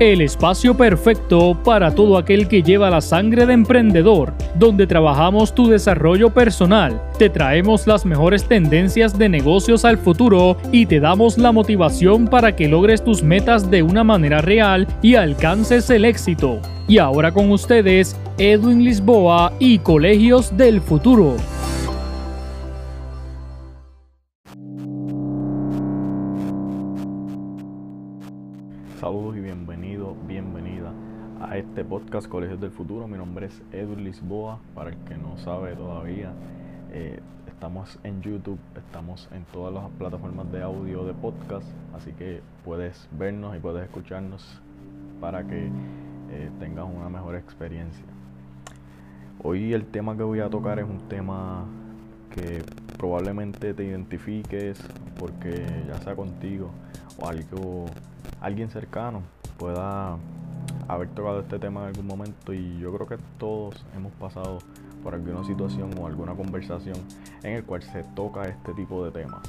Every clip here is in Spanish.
el espacio perfecto para todo aquel que lleva la sangre de emprendedor, donde trabajamos tu desarrollo personal, te traemos las mejores tendencias de negocios al futuro y te damos la motivación para que logres tus metas de una manera real y alcances el éxito. Y ahora con ustedes, Edwin Lisboa y Colegios del Futuro. Podcast Colegios del Futuro. Mi nombre es Edwin Lisboa, para el que no sabe todavía. Eh, estamos en YouTube, estamos en todas las plataformas de audio de podcast, así que puedes vernos y puedes escucharnos para que eh, tengas una mejor experiencia. Hoy el tema que voy a tocar es un tema que probablemente te identifiques porque ya sea contigo o algo alguien cercano pueda haber tocado este tema en algún momento y yo creo que todos hemos pasado por alguna situación o alguna conversación en el cual se toca este tipo de temas.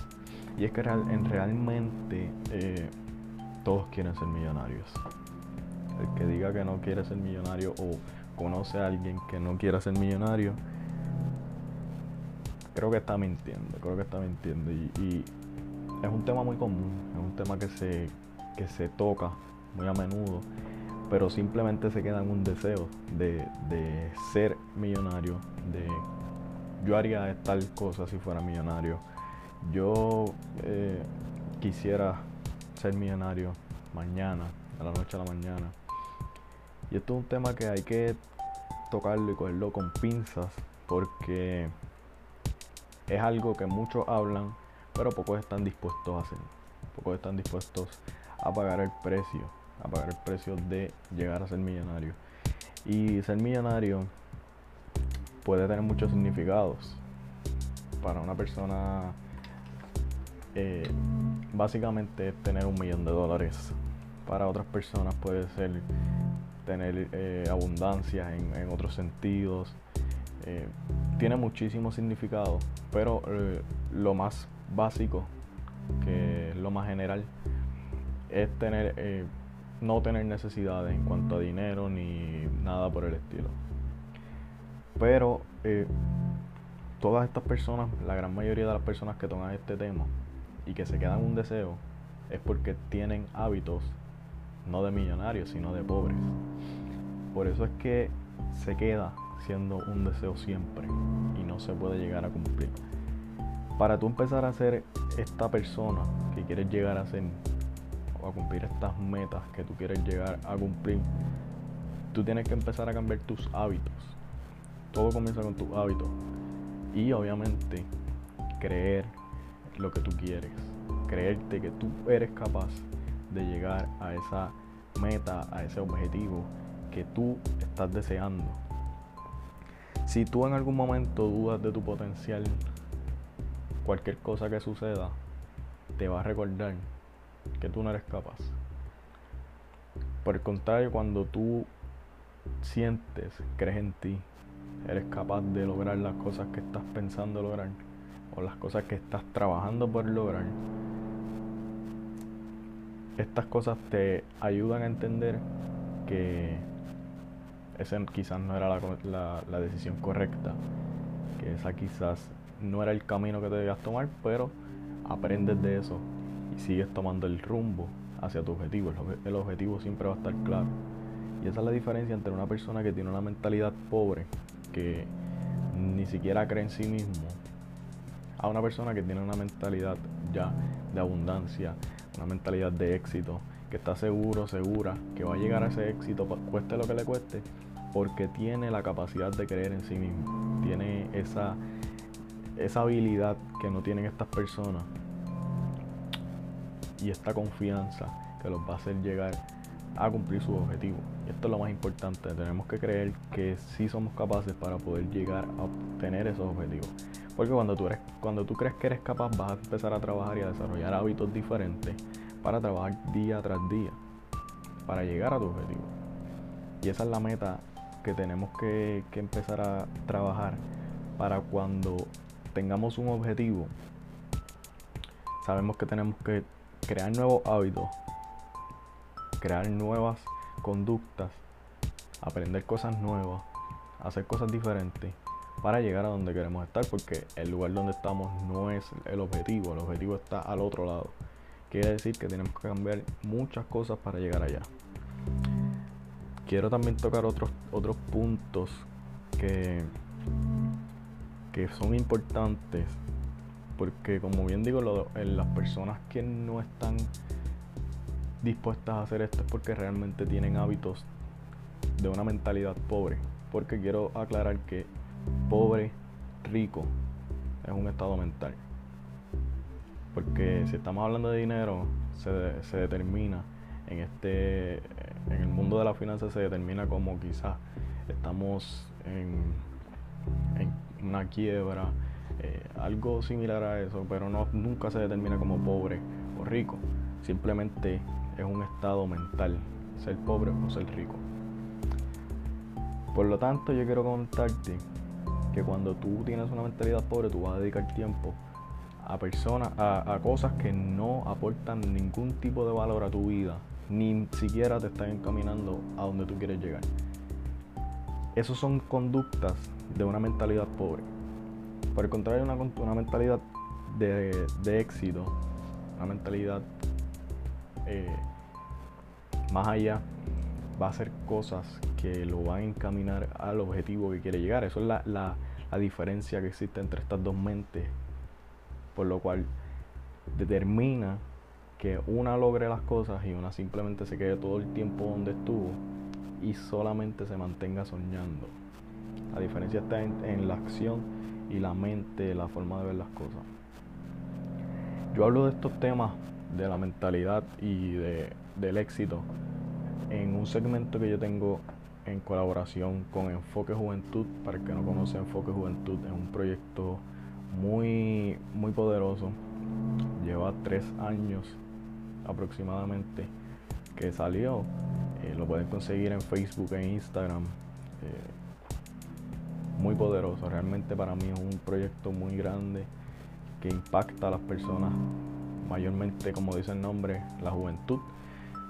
Y es que en realmente eh, todos quieren ser millonarios. El que diga que no quiere ser millonario o conoce a alguien que no quiera ser millonario, creo que está mintiendo, creo que está mintiendo. y es un tema muy común, es un tema que se que se toca muy a menudo, pero simplemente se queda en un deseo de, ser millonario, de yo haría tal cosa si fuera millonario, yo eh, quisiera ser millonario mañana, de la noche a la mañana. Y esto es un tema que hay que tocarlo y cogerlo con pinzas porque es algo que muchos hablan, pero pocos están dispuestos a hacer. Pocos están dispuestos a pagar el precio, a pagar el precio de llegar a ser millonario. Y ser millonario puede tener muchos significados. Para una persona, eh, básicamente es tener un millón de dólares. Para otras personas puede ser tener eh, abundancia en, otros sentidos. Eh, tiene muchísimos significados, pero lo más básico, que lo más general, es tener, eh, no tener necesidades en cuanto a dinero ni nada por el estilo. Pero eh, todas estas personas, la gran mayoría de las personas que toman este tema y que se quedan un deseo, es porque tienen hábitos no de millonarios, sino de pobres. Por eso es que se queda siendo un deseo siempre y no se puede llegar a cumplir. Para tú empezar a ser esta persona que quieres llegar a ser, o a cumplir estas metas que tú quieres llegar a cumplir, tú tienes que empezar a cambiar tus hábitos. Todo comienza con tus hábitos. Y obviamente creer lo que tú quieres. Creerte que tú eres capaz de llegar a esa meta, a ese objetivo que tú estás deseando. Si tú en algún momento dudas de tu potencial, cualquier cosa que suceda te va a recordar que tú no eres capaz. Por el contrario, cuando tú sientes, crees en ti, eres capaz de lograr las cosas que estás pensando lograr o las cosas que estás trabajando por lograr, estas cosas te ayudan a entender que esa quizás no era la, la decisión correcta, que esa quizás no era el camino que debías tomar, pero aprendes de eso sigues tomando el rumbo hacia tu objetivo. El objetivo siempre va a estar claro. Y esa es la diferencia entre una persona que tiene una mentalidad pobre, que ni siquiera cree en sí mismo, a una persona que tiene una mentalidad ya de abundancia, una mentalidad de éxito, que está seguro, segura, que va a llegar a ese éxito, cueste lo que le cueste, porque tiene la capacidad de creer en sí mismo, tiene esa, esa habilidad que no tienen estas personas y esta confianza que los va a hacer llegar a cumplir sus objetivos. Y esto es lo más importante, tenemos que creer que sí somos capaces para poder llegar a obtener esos objetivos. Porque cuando tú, eres, cuando tú crees que eres capaz vas a empezar a trabajar y a desarrollar hábitos diferentes para trabajar día tras día, para llegar a tu objetivo. Y esa es la meta que tenemos que, que empezar a trabajar para cuando tengamos un objetivo, sabemos que tenemos que crear nuevos hábitos, crear nuevas conductas, aprender cosas nuevas, hacer cosas diferentes para llegar a donde queremos estar, porque el lugar donde estamos no es el objetivo, el objetivo está al otro lado. Quiere decir que tenemos que cambiar muchas cosas para llegar allá. Quiero también tocar otros, otros puntos que, que son importantes, porque como bien digo, las personas que no están dispuestas a hacer esto es porque realmente tienen hábitos de una mentalidad pobre. Porque quiero aclarar que pobre, rico, es un estado mental. Porque si estamos hablando de dinero, se, se determina en este en el mundo de la finanza se determina como quizás estamos en, en una quiebra, eh, algo similar a eso, pero no, nunca se determina como pobre o rico. Simplemente es un estado mental, ser pobre o ser rico. Por lo tanto, yo quiero contarte que cuando tú tienes una mentalidad pobre, tú vas a dedicar tiempo a personas, a, a, cosas que no aportan ningún tipo de valor a tu vida, ni siquiera te están encaminando a donde tú quieres llegar. Esas son conductas de una mentalidad pobre. Por el contrario, una, una mentalidad de, de, éxito, una mentalidad eh, más allá, va a hacer cosas que lo van a encaminar al objetivo que quiere llegar. Eso es la, la, la diferencia que existe entre estas dos mentes, por lo cual determina que una logre las cosas y una simplemente se quede todo el tiempo donde estuvo y solamente se mantenga soñando. La diferencia está en, la acción y la mente, la forma de ver las cosas. Yo hablo de estos temas de la mentalidad y de, del éxito en un segmento que yo tengo en colaboración con Enfoque Juventud. Para el que no conoce Enfoque Juventud, es un proyecto muy, muy poderoso. Lleva tres años aproximadamente que salió. Eh, lo pueden conseguir en Facebook e Instagram. Eh, muy poderoso. Realmente para mí es un proyecto muy grande que impacta a las personas, mayormente como dice el nombre, la juventud.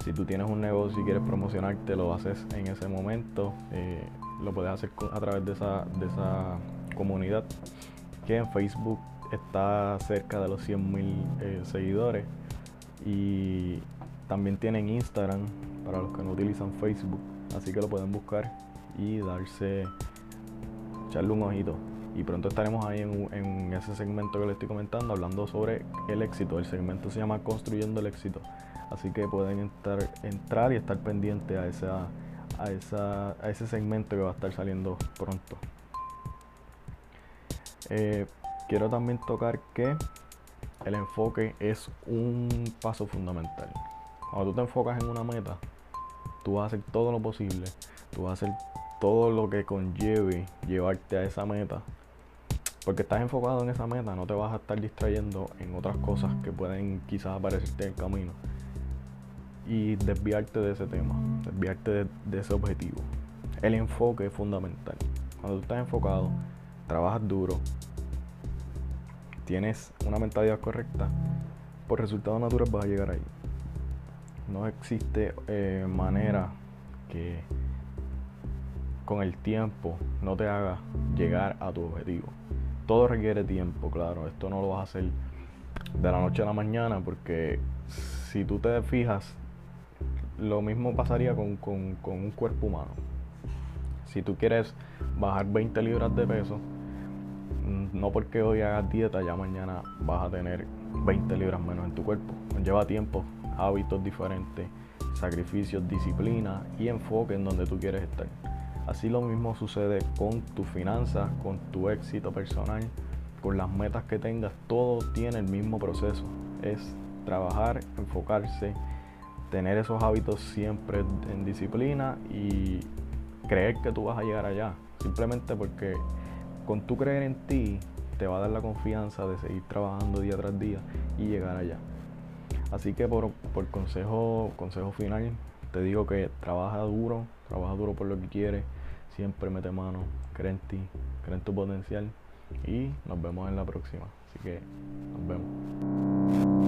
Si tú tienes un negocio y quieres promocionarte, lo haces en ese momento. Eh, lo puedes hacer a través de esa, de esa comunidad que en Facebook está cerca de los 100.000 seguidores y también tienen Instagram para los que no utilizan Facebook. Así que lo pueden buscar y darse, echarle un ojito. Y pronto estaremos ahí en, ese segmento que les estoy comentando, hablando sobre el éxito. El segmento se llama Construyendo el éxito. Así que pueden entrar, entrar y estar pendientes a, esa, a, esa, a ese segmento que va a estar saliendo pronto. Eh, quiero también tocar que el enfoque es un paso fundamental. Cuando tú te enfocas en una meta, tú vas a hacer todo lo posible, tú vas a hacer todo lo que conlleve llevarte a esa meta. Porque estás enfocado en esa meta, no te vas a estar distrayendo en otras cosas que pueden quizás aparecerte en el camino. Y desviarte de ese tema, desviarte de, ese objetivo. El enfoque es fundamental. Cuando tú estás enfocado, trabajas duro, tienes una mentalidad correcta, por resultados naturales vas a llegar ahí. No existe eh, manera que con el tiempo no te haga llegar a tu objetivo. Todo requiere tiempo, claro. Esto no lo vas a hacer de la noche a la mañana porque si tú te fijas, lo mismo pasaría con, con un cuerpo humano. Si tú quieres bajar 20 libras de peso, no porque hoy hagas dieta, ya mañana vas a tener 20 libras menos en tu cuerpo. Lleva tiempo, hábitos diferentes, sacrificios, disciplina y enfoque en donde tú quieres estar. Así lo mismo sucede con tus finanzas, con tu éxito personal, con las metas que tengas. Todo tiene el mismo proceso. Es trabajar, enfocarse, tener esos hábitos siempre en disciplina y creer que tú vas a llegar allá. Simplemente porque con tu creer en ti, te va a dar la confianza de seguir trabajando día tras día y llegar allá. Así que por, consejo, consejo final, te digo que trabaja duro, trabaja duro por lo que quieres, siempre mete mano, cree en ti, cree en tu potencial y nos vemos en la próxima. Así que nos vemos.